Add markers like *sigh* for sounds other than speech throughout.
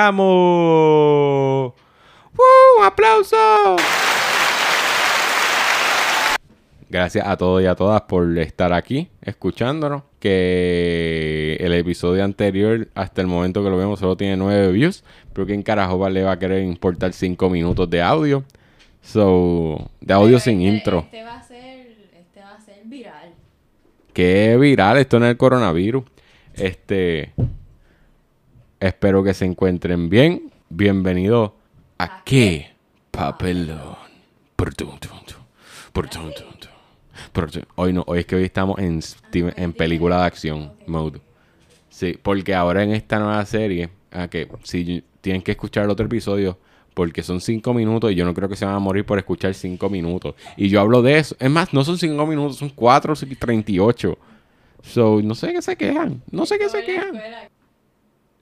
Llegamos. ¡Uh! ¡Un aplauso! Gracias a todos y a todas por estar aquí escuchándonos. Que el episodio anterior, hasta el momento que lo vemos, solo tiene nueve views. Pero que en carajo le va a querer importar cinco minutos de audio. So, de audio Pero sin este- intro. Este va a ser, este va a ser viral. Qué viral, esto es el coronavirus. Este. Espero que se encuentren bien. Bienvenido a qué papelón. Por. Por. Por. Hoy no, hoy es que hoy estamos en, Steven- en película de acción mode. Sí, porque ahora en esta nueva serie, a que si tienen que escuchar el otro episodio, porque son cinco minutos y yo no creo que se van a morir por escuchar cinco minutos. Y yo hablo de eso. Es más, no son cinco minutos, son cuatro, treinta y ocho. So, no sé qué se quejan. No sé qué se quejan.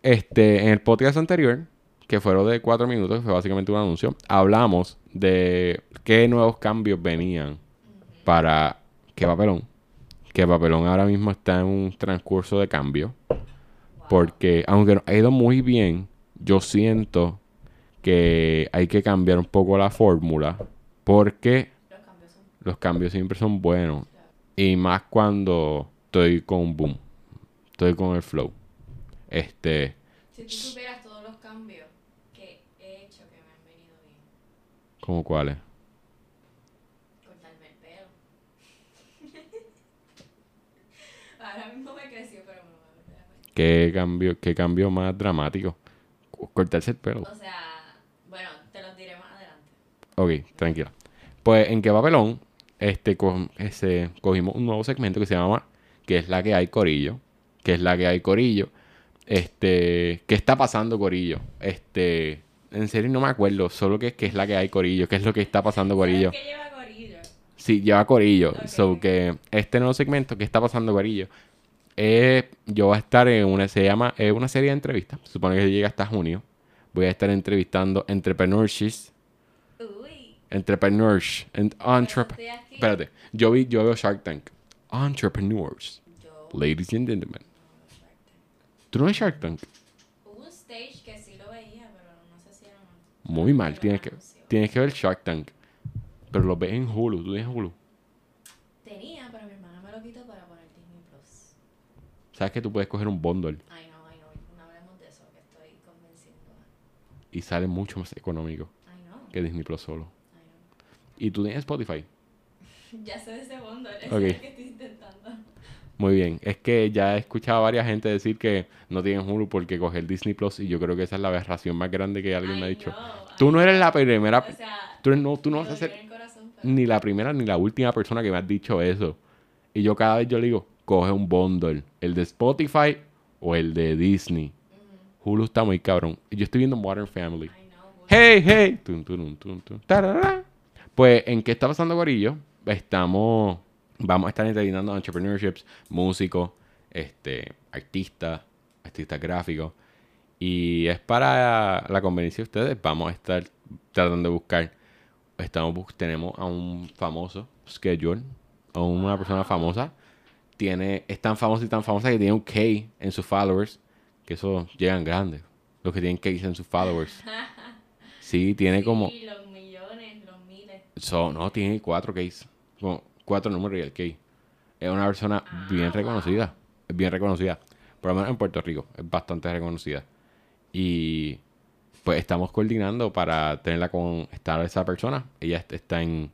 Este, en el podcast anterior, que fueron de cuatro minutos, que fue básicamente un anuncio, hablamos de qué nuevos cambios venían para qué papelón. Que papelón ahora mismo está en un transcurso de cambio. Porque, aunque ha ido muy bien, yo siento que hay que cambiar un poco la fórmula. Porque Los cambios son. los cambios siempre son buenos. Y más cuando estoy con un boom. Estoy con el flow. Este. Si tú supieras todos los cambios que he hecho que me han venido bien. ¿Cómo cuáles? Cortarme el pelo. *laughs* Ahora mismo me creció, pero me voy a. ¿Qué cambio, qué cambio más dramático? Cortarse el pelo. O sea, bueno, te los diré más adelante. Ok, tranquila. Pues en qué papelón, este, co- ese, cogimos un nuevo segmento que se llama ¿Qué es la que hay Corillo? ¿Qué es la que hay Corillo? Este, ¿qué está pasando Corillo? Este, en serio no me acuerdo, solo que qué es la que hay Corillo, qué es lo que está pasando Corillo. ¿Sabes qué lleva Corillo? Sí, lleva Corillo. Ok. So que este nuevo segmento que está pasando Corillo. eh, yo voy a estar en una, se llama, eh, una serie de entrevistas. Supone que llega hasta junio. Voy a estar entrevistando entrepreneurships. Entrepreneurs. entrep- aquí. Espérate. Yo vi, yo veo Shark Tank. Entrepreneurs. Yo. Ladies and gentlemen. ¿Tú no ves Shark Tank? Hubo un stage que sí lo veía, pero no sé si era Muy mal. Tienes que, tienes que ver Shark Tank. Pero lo ves en Hulu. ¿Tú tienes Hulu? Tenía, pero mi hermana me lo quitó para poner Disney Plus. Sabes que tú puedes coger un bundle Ay, no, ay, no, no hablemos de eso, que estoy convenciendo. y sale mucho más económico Ay, no, que Disney Plus solo. ¿Y tú tienes Spotify? Ya sé de ese mundo, es el que estoy intentando. Muy bien. Es que ya he escuchado a varias gente decir que no tienen Hulu porque coger Disney Plus y yo creo que esa es la aberración más grande que alguien me ha dicho. Tú no eres la primera, O sea, tú, no, tú no vas a ser corazón, pero- ni la primera ni la última persona que me has dicho eso. Y yo cada vez yo le digo, coge un bundle, el de Spotify o el de Disney. Hulu está muy cabrón. Yo estoy viendo Modern Family. Hey, hey. Tun, turun, tun, tun, tarara. Pues, ¿en qué está pasando, Corillo? Estamos, vamos a estar entrevistando entrepreneurships, músicos, este, artistas, artistas gráficos. Y es para la conveniencia de ustedes. Vamos a estar tratando de buscar. Estamos, tenemos a un famoso schedule, a una persona famosa. Tiene, es tan famosa y tan famosa que tiene un K en sus followers. Que eso llegan grandes. Los que tienen K en sus followers. *laughs* Sí, tiene como. Sí. So, no, tiene cuatro. Como cuatro números y el K. Es una persona bien reconocida. Es bien reconocida. Por lo menos en Puerto Rico. Es bastante reconocida. Y pues estamos coordinando para tenerla con estar esa persona. Ella est- está en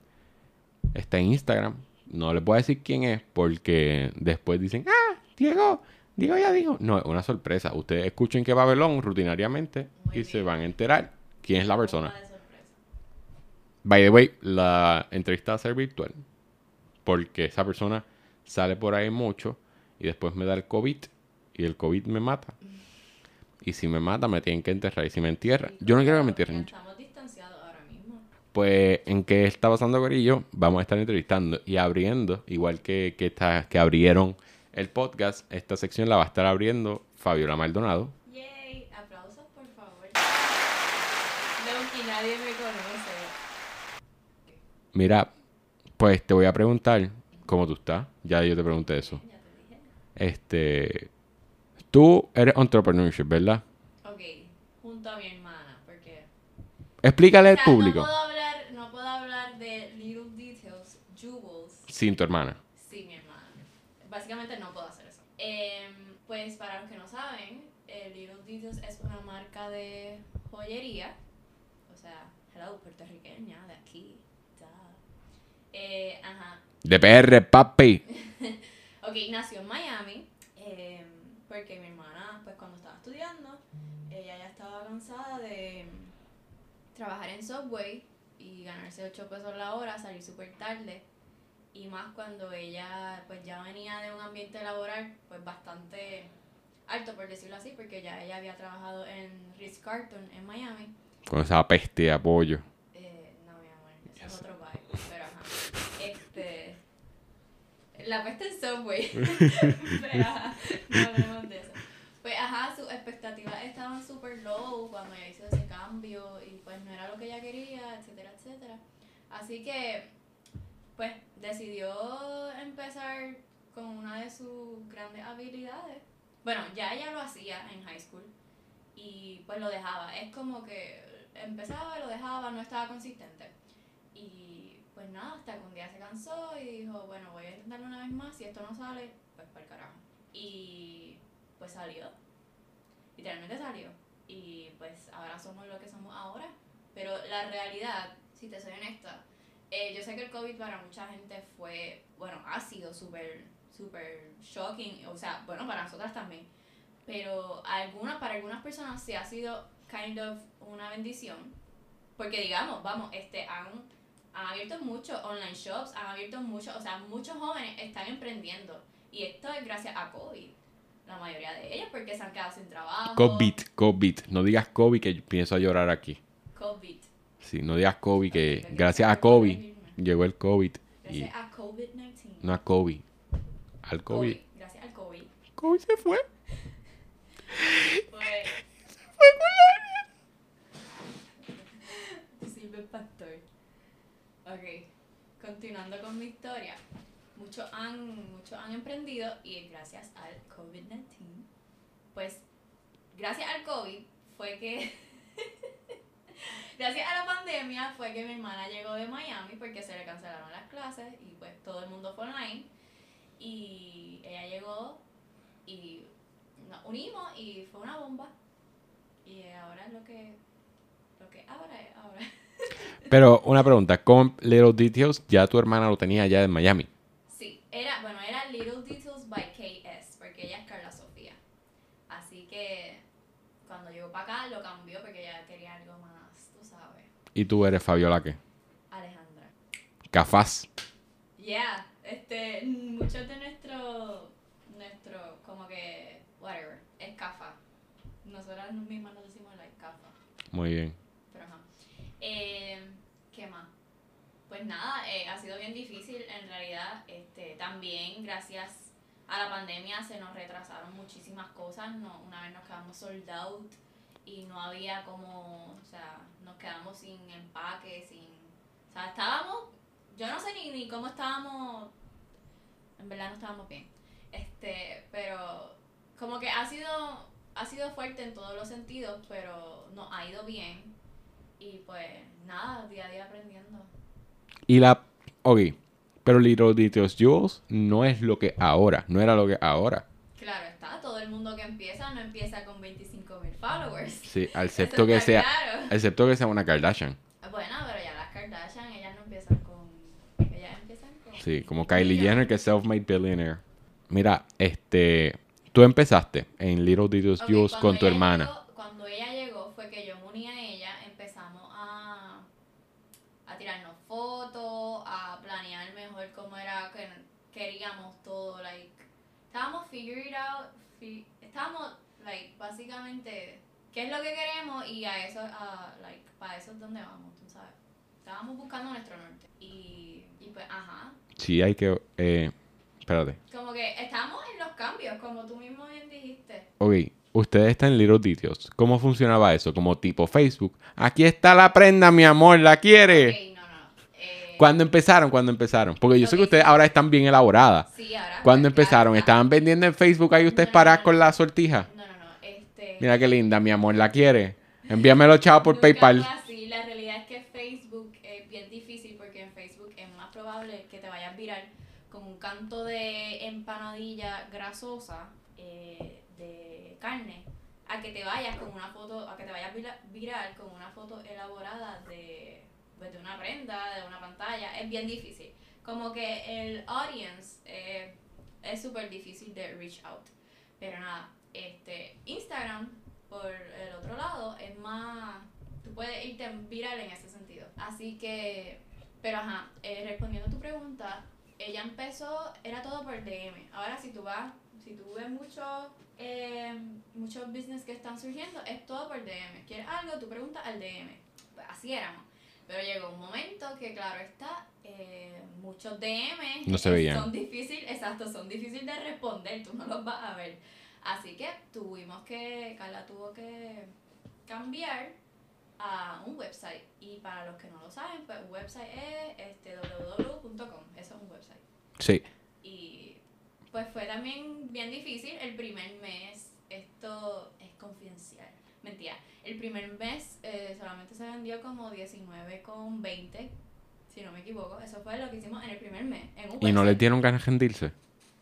está en Instagram. No les voy a decir quién es porque después dicen, ah, Diego, Diego ya dijo. No, es una sorpresa. Ustedes escuchen que Babelón rutinariamente Muy y se van a enterar quién es la persona. By the way, la entrevista va a ser virtual. Porque esa persona sale por ahí mucho y después me da el COVID y el COVID me mata. Y si me mata, me tienen que enterrar. Y si me entierran, yo no quiero que me entierren. Estamos distanciados ahora mismo. Pues, ¿en qué está pasando Corillo? Vamos a estar entrevistando y abriendo, igual que, que, está- que abrieron el podcast, esta sección la va a estar abriendo Fabiola Maldonado. Yay, aplausos por favor. No, que nadie me conoce. Mira, pues te voy a preguntar cómo tú estás. Ya yo te pregunté eso. Ya te dije. Este, tú eres entrepreneurship, ¿verdad? Ok, junto a mi hermana, porque... Explícale O al público No puedo hablar, no puedo hablar de little details, jewels, sin tu hermana. sin mi hermana. Básicamente no puedo hacer eso. Em, pues para los que no saben, eh, Little Details es una marca de joyería. O sea, hello, puertorriqueña, de aquí. Eh, ajá. De PR, papi. *laughs* Ok, nació en Miami. em, porque mi hermana, pues cuando estaba estudiando, ella ya estaba cansada de trabajar en Subway y ganarse 8 pesos la hora, salir súper tarde. Y más cuando ella pues ya venía de un ambiente laboral pues bastante alto, por decirlo así, porque ya ella había trabajado en Ritz Carlton en Miami. Con esa peste de apoyo. Eh, no, mi amor, ese es otro. Pero. La peste en Subway. *laughs* pero ajá, no hablemos de eso. Pues ajá, sus expectativas estaban súper low cuando ella hizo ese cambio y pues no era lo que ella quería, etcétera, etcétera. Así que, pues decidió empezar con una de sus grandes habilidades. Bueno, ya ella lo hacía en high school y pues lo dejaba. Es como que empezaba, lo dejaba, no estaba consistente. Y pues nada, hasta que un día se cansó y dijo, bueno, voy a intentarlo una vez más, si esto no sale, pues para el carajo. Y pues salió, literalmente salió. Y pues ahora somos lo que somos ahora. Pero la realidad, si te soy honesta, eh, yo sé que el COVID para mucha gente fue, bueno, ha sido súper, súper shocking, o sea, bueno, para nosotras también. Pero algunas, para algunas personas sí ha sido kind of una bendición. Porque digamos, vamos, este, han, han abierto muchos online shops, han abierto muchos, o sea, muchos jóvenes están emprendiendo. Y esto es gracias a COVID. La mayoría de ellos porque se han quedado sin trabajo. COVID, COVID. No digas COVID que pienso a llorar aquí. COVID. Sí, no digas COVID que gracias a COVID llegó el COVID. Y Gracias a COVID-19. no a COVID. Al COVID. Gracias al COVID. COVID se fue. Pues. Silver Pastor. Ok, continuando con mi historia. Muchos han, muchos han emprendido y gracias al COVID-19, pues gracias al COVID fue que, *laughs* gracias a la pandemia fue que mi hermana llegó de Miami porque se le cancelaron las clases y pues todo el mundo fue online y ella llegó y nos unimos y fue una bomba y ahora es lo que, lo que ahora es ahora. *laughs* Pero una pregunta, con Little Details ya tu hermana lo tenía allá en Miami. Sí, era, bueno, era Little Details by KS, porque ella es Carla Sofía. Así que cuando llegó para acá lo cambió porque ella quería algo más, tú sabes, Y tú eres Fabiola qué? Alejandra. Cafás. Yeah, este, muchos de nuestro, nuestro, como que, whatever, es CAFA. Nosotras mismas nos decimos like CAFA. Muy bien. Pero ajá. Eh, ¿Qué más? Pues nada, eh, ha sido bien difícil en realidad. Este, también gracias a la pandemia se nos retrasaron muchísimas cosas. No, una vez nos quedamos sold out y no había como, o sea, nos quedamos sin empaque, sin... O sea, estábamos, yo no sé ni, ni cómo estábamos, en verdad no estábamos bien. Este, pero como que ha sido, ha sido fuerte en todos los sentidos, pero nos ha ido bien. Y pues nada, día a día aprendiendo. Y la... Ok. Pero Little Details Jules no es lo que ahora. No era lo que ahora. Claro está, todo el mundo que empieza no empieza con 25 mil followers. Sí, *laughs* excepto que sea... claro. Excepto que sea una Kardashian. Bueno, pero ya las Kardashian, ellas no empiezan con... Ellas empiezan con... Sí, como Kylie Jenner, que es self-made billionaire. Mira, este... Tú empezaste en Little Details Ok, Jules cuando con tu hermana. llegó- cuando ella llegó fue que yo me uní a ella, empezamos a, a tirarnos fotos, a planear mejor cómo era que queríamos todo, like, estábamos figure it out, estábamos, like, básicamente, qué es lo que queremos y a eso, a, like, para eso es donde vamos, tú sabes. Estábamos buscando nuestro norte y, y pues, ajá, Sí, hay que... Eh, espérate. como que estamos en los cambios, como tú mismo bien dijiste. Ok, ustedes están en Little Details. ¿Cómo funcionaba eso? Como tipo Facebook. Aquí está la prenda, mi amor, ¿la quiere? Ok, no, no. Eh, Cuando empezaron, cuando empezaron. Porque yo sé que ustedes ahora están bien elaboradas. Sí, ahora. Cuando pues, claro, empezaron, está. ¿estaban vendiendo en Facebook ahí ustedes No, paradas no, con la sortija? No, no, no. Este, Mira qué linda, mi amor, ¿la quiere? *laughs* Envíame los chavos por nunca PayPal. fue así. La realidad es que Facebook es bien difícil porque en Facebook es más probable que te vayas viral con un canto de empanadilla grasosa eh, de carne a que te vayas con una foto, a que te vayas vira- viral con una foto elaborada de, pues, de una prenda, de una pantalla. Es bien difícil. Como que el audience eh, es súper difícil de reach out. Pero nada, este Instagram, por el otro lado, es más. Tú puedes irte viral en ese sentido. Así que. Pero ajá, eh, respondiendo a tu pregunta, ella empezó, era todo por DM. Ahora, si tú vas, si tú ves muchos eh, muchos business que están surgiendo, es todo por DM. ¿Quieres algo? Tú preguntas al DM. Pues así éramos. Pero llegó un momento que, claro está, eh, muchos DM No se veían. son difíciles, exacto, son difíciles de responder, tú no los vas a ver. Así que tuvimos que, Carla tuvo que cambiar a un website. Y para los que no lo saben, pues un website es este, www.com, eso es un website. Sí. Y pues fue también bien difícil el primer mes. Esto es confidencial. Mentira. El primer mes eh, solamente se vendió como 19,20. Si no me equivoco. Eso fue lo que hicimos en el primer mes. En un Y no les dieron ganas de rendirse. Es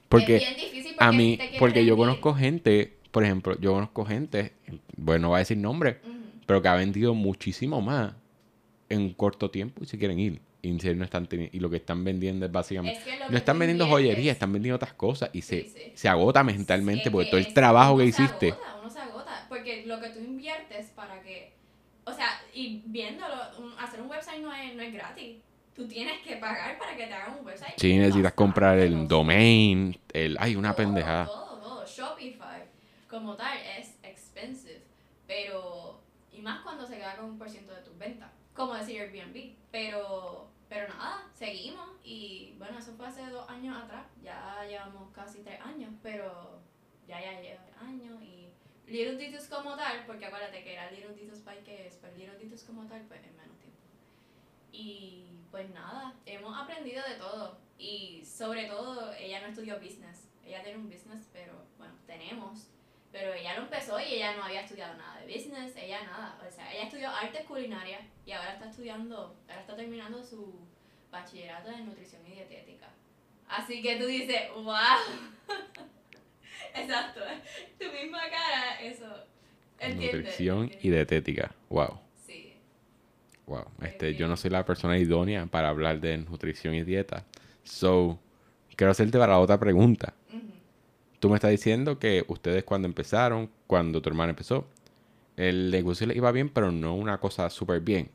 Porque bien difícil porque a mí, te porque yo conozco gente, por ejemplo, yo conozco gente, bueno, no voy a decir nombre, pero que ha vendido muchísimo más en corto tiempo y se quieren ir. Y, no están y lo que están vendiendo es básicamente... Es que No están vendiendo joyería, están vendiendo otras cosas y se, Sí, se agota mentalmente Sí, porque es todo el es- trabajo que hiciste. agota, porque lo que tú inviertes para que, o sea, y viéndolo, hacer un website no es, no es gratis. Tú tienes que pagar para que te hagan un website. Sí, necesitas comprar el no sé. domain, el... Ay, una Todo, pendejada. Todo, todo. Shopify, como tal, es expensive. Pero, y más cuando se queda con un por ciento de tus ventas. Como decir Airbnb. Pero, pero nada, seguimos. Y bueno, eso fue hace dos años atrás. Ya llevamos casi tres años. Pero ya, ya lleva años. Y Little Details como tal, porque acuérdate que era Little Details by que es, pero Little Details como tal, pues en menos tiempo. Y pues nada, hemos aprendido de todo. Y sobre todo, ella no estudió business. Ella tiene un business, pero bueno, tenemos. Pero ella lo empezó y ella no había estudiado nada de business, ella nada. O sea, ella estudió artes culinarias y ahora está estudiando, ahora está terminando su bachillerato en nutrición y dietética. Así que tú dices, wow. *laughs* *laughs* Exacto. Tu misma cara, eso. ¿Entiendes? Nutrición y dietética. Wow. Sí. Wow. Este, yo no soy la persona idónea para hablar de nutrición y dieta. So, quiero hacerte para la otra pregunta. Ujú. Tú me estás diciendo que ustedes cuando empezaron, cuando tu hermana empezó, el negocio le iba bien, pero no una cosa súper bien.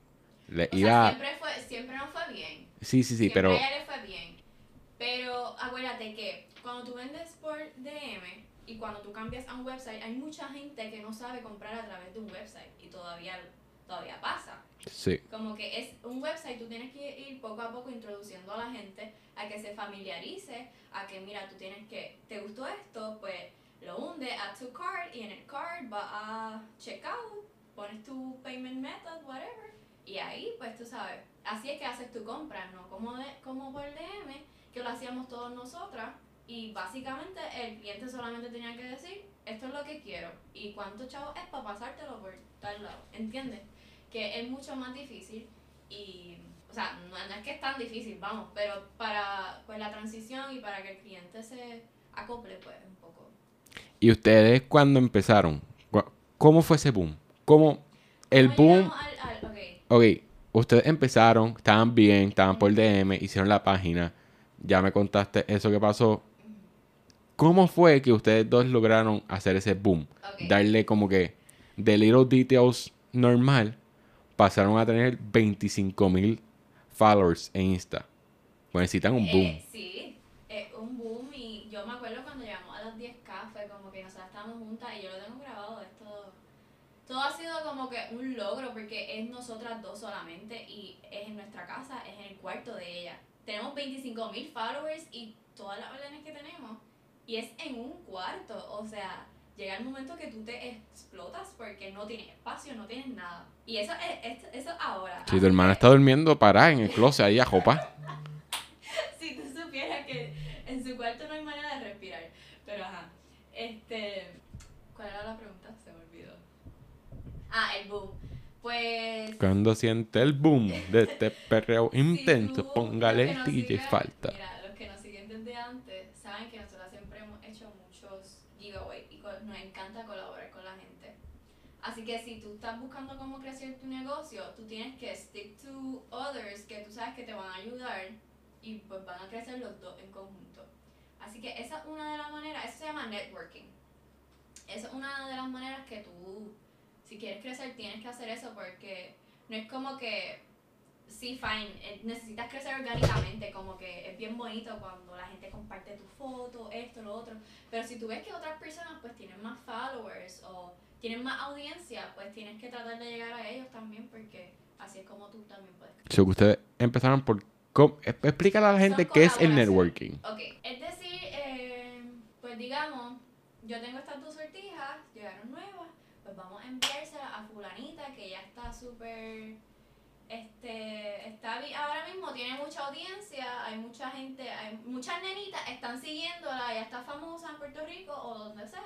Le O sea, iba... siempre, fue, siempre no fue bien. Sí, sí, sí, Siempre pero... a ella le fue bien. Pero acuérdate que cuando tú vendes por DM y cuando tú cambias a un website, hay mucha gente que no sabe comprar a través de un website y todavía, todavía pasa. Sí. Como que es un website, tú tienes que ir poco a poco introduciendo a la gente a que se familiarice, a que mira, tú tienes que, ¿te gustó esto? Pues lo hunde, add to cart y en el cart va a checkout, pones tu payment method, whatever, y ahí pues tú sabes, así es que haces tu compra, no como, de, como por DM, que lo hacíamos todos nosotras y básicamente el cliente solamente tenía que decir, esto es lo que quiero y cuánto chavo es para pasártelo por tal lado, ¿entiendes? que es mucho más difícil y, o sea, no, no es que es tan difícil, vamos, pero para pues, la transición y para que el cliente se acople, pues un poco. Y ustedes cuando empezaron, ¿cómo fue ese boom? ¿Cómo el ¿Cómo boom? llegamos al- al- ok, Ok, ustedes empezaron, estaban bien, estaban por DM, hicieron la página, ya me contaste eso que pasó. ¿Cómo fue que ustedes dos lograron hacer ese boom? Darle como que de Little Details normal, pasaron a tener 25 mil followers en Insta. Pues necesitan un boom. Eh, sí, eh, un boom y yo me acuerdo cuando llegamos a los 10k fue como que nosotras estábamos juntas y yo lo tengo grabado esto. Todo ha sido como que un logro porque es nosotras dos solamente y es en nuestra casa, es en el cuarto de ella. Tenemos 25 mil followers y todas las órdenes que tenemos y es en un cuarto, o sea, llega el momento que tú te explotas porque no tienes espacio, no tienes nada. Y eso es, eso ahora. Si tu hermana está durmiendo parada en el closet ahí a jopa. *laughs* si tú supieras que en su cuarto no hay manera de respirar. Pero ajá. Este. ¿Cuál era la pregunta? Se me olvidó. Ah, el boom. Pues. Cuando siente el boom de este *laughs* perreo intenso, póngale DJ falta. Mira, los que nos siguen desde antes saben que nosotros siempre hemos hecho muchos giveaways y nos encanta colaborar con la gente. Así que si tú estás buscando cómo crecer tu negocio, tú tienes que stick to others que tú sabes que te van a ayudar y pues van a crecer los dos en conjunto. Así que esa es una de las maneras, eso se llama networking. Esa es una de las maneras que tú, si quieres crecer, tienes que hacer eso porque no es como que, sí, fine, eh, necesitas crecer orgánicamente, como que es bien bonito cuando la gente comparte tu foto, esto, lo otro, pero si tú ves que otras personas pues tienen más followers o tienen más audiencia, pues tienes que tratar de llegar a ellos también porque así es como tú también puedes. Si ustedes empezaron por Explícale a la gente qué es el networking. Ok, es decir, eh, pues digamos, yo tengo estas dos sortijas, llegaron nuevas, pues vamos a enviárselas a fulanita que ya está súper, este, está ahora mismo tiene mucha audiencia, hay mucha gente, hay muchas nenitas están siguiéndola, ya está famosa en Puerto Rico o donde sea,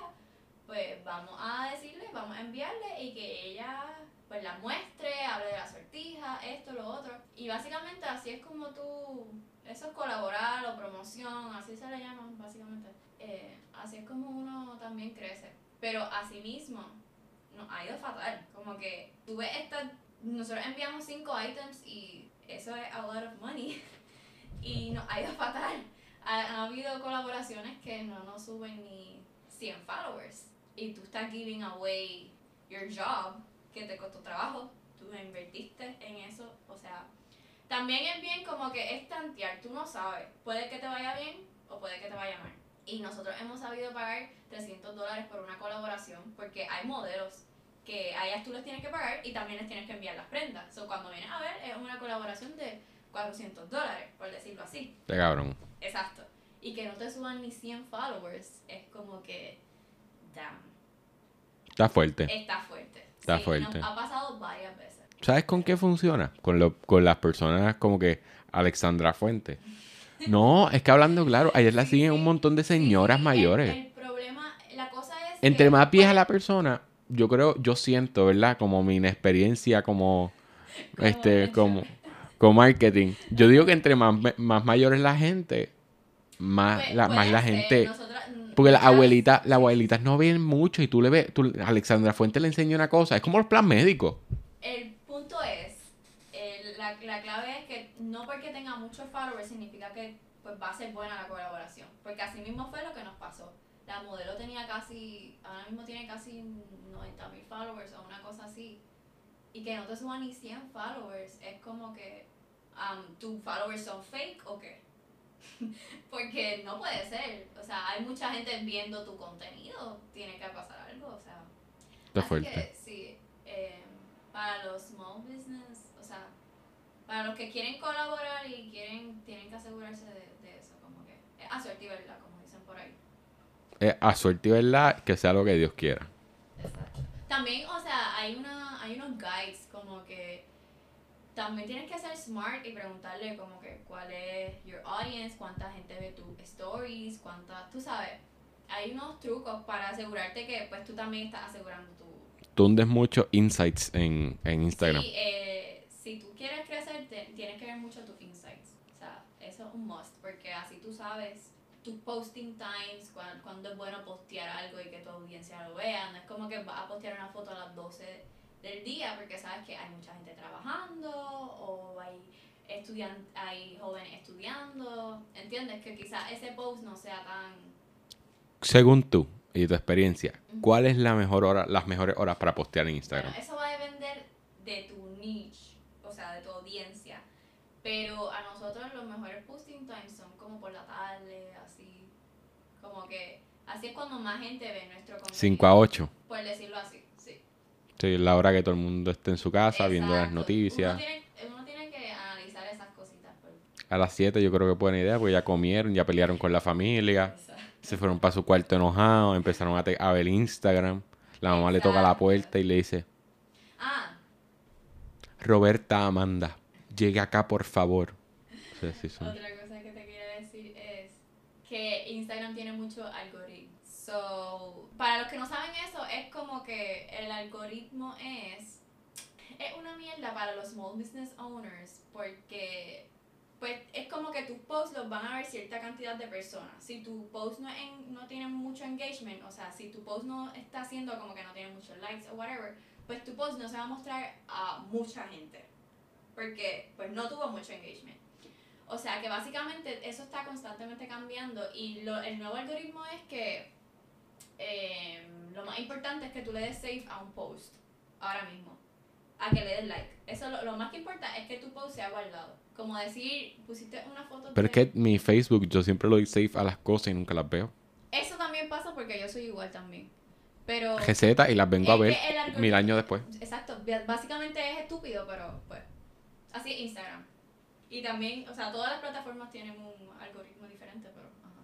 pues vamos a decirle, vamos a enviarle y que ella pues la muestre, hable de la sortija, esto, lo otro. Y básicamente así es como tú, eso es colaborar o promoción, así se le llama básicamente. Eh, así es como uno también crece. Pero asimismo, nos ha ido fatal. Como que tú ves estas, nosotros enviamos cinco items y eso es a lot of money. *laughs* y nos ha ido fatal. Ha, habido colaboraciones que no nos suben ni 100 followers. Y tú estás giving away your job que te costó trabajo, tú invertiste en eso, o sea, también es bien como que es tantear, tú no sabes, puede que te vaya bien o puede que te vaya mal. Y nosotros hemos sabido pagar 300 dólares por una colaboración porque hay modelos que a ellas tú les tienes que pagar y también les tienes que enviar las prendas. O cuando vienes a ver, es una colaboración de 400 dólares, por decirlo así. De cabrón. Exacto. Y que no te suban ni 100 followers, es como que, damn. Está fuerte. Está fuerte. Está fuerte. ha pasado varias veces. ¿Sabes con qué funciona? Con, lo, con las personas como que Alexandra Fuente. *laughs* No, es que hablando claro, ayer la siguen un montón de señoras mayores. El, problema, la cosa es Entre más vieja la persona, yo creo, yo siento, ¿verdad? Como mi inexperiencia como, *laughs* este, como, como marketing. Yo digo que entre más, más mayor es la gente, más, la, más la gente... Porque las abuelitas, las abuelitas no ven mucho y tú le ves, tú, Alexandra Fuente le enseña una cosa, es como los plan médicos. El punto es, la, la, clave es que no porque tenga muchos followers significa que pues va a ser buena la colaboración, porque así mismo fue lo que nos pasó. La modelo tenía casi, ahora mismo tiene casi 90 mil followers o una cosa así, y que no te suban ni 100 followers, es como que, um, ¿tus followers son fake o qué? *laughs* Porque no puede ser. O sea, hay mucha gente viendo tu contenido. Tiene que pasar algo. O sea. Está fuerte. sí. Eh, para los small business, o sea, para los que quieren colaborar y quieren, tienen que asegurarse de, eso. Como que es a suerte y verdad, como dicen por ahí. Es a suerte y verdad que sea lo que Dios quiera. Exacto. También, o sea, hay, una, hay unos guides como que también tienes que ser smart y preguntarle como que cuál es your audience, cuánta gente ve tus stories, cuánta, tú sabes, hay unos trucos para asegurarte que pues tú también estás asegurando tu... Tú hundes muchos insights en, en Instagram. Sí, eh, si tú quieres crecer, tienes que ver mucho tus insights. O sea, eso es un must, porque así tú sabes tus posting times, cuándo es bueno postear algo y que tu audiencia lo vea. No es como que vas a postear una foto a las 12 del día, porque sabes que hay mucha gente trabajando o hay, estudian hay jóvenes estudiando, ¿entiendes? Que quizás ese post no sea tan... Según tú y tu experiencia, ¿cuál es la mejor hora, las mejores horas para postear en Instagram? eso va a depender de tu niche, o sea, de tu audiencia. Pero a nosotros los mejores posting times son como por la tarde, así. Como que así es cuando más gente ve nuestro contenido. 5 a 8. Por decirlo así. Sí, la hora que todo el mundo esté en su casa viendo las noticias. Uno tiene, que analizar esas cositas. Pues. A las 7 yo creo que buena idea, porque ya comieron, ya pelearon con la familia. Se fueron para su cuarto enojados, empezaron a, a ver Instagram. La mamá le toca la puerta y le dice, Ah, Roberta Amanda, llegue acá por favor. O sea, sí son- Otra cosa que te quería decir es que Instagram tiene mucho algoritmo. So, para los que no saben eso, es como que el algoritmo es es una mierda para los small business owners porque pues es como que tus posts los van a ver cierta cantidad de personas. Si tu post no, en- no tiene mucho engagement, o sea, si tu post no está haciendo como que no tiene muchos likes o whatever, pues tu post no se va a mostrar a mucha gente porque pues no tuvo mucho engagement. O sea que básicamente eso está constantemente cambiando y lo- el nuevo algoritmo es que eh, lo más importante es que tú le des save a un post ahora mismo, a que le des like. Eso lo, lo más que importa es que tu post sea guardado. Como decir, pusiste una foto Pero es que mi Facebook yo siempre lo doy safe a las cosas y nunca las veo. Eso también pasa porque yo soy igual también. Pero... Recetas y las vengo a ver mil años después. Exacto, básicamente es estúpido, pero pues así es Instagram. Y también, o sea, todas las plataformas tienen un algoritmo diferente, pero ajá.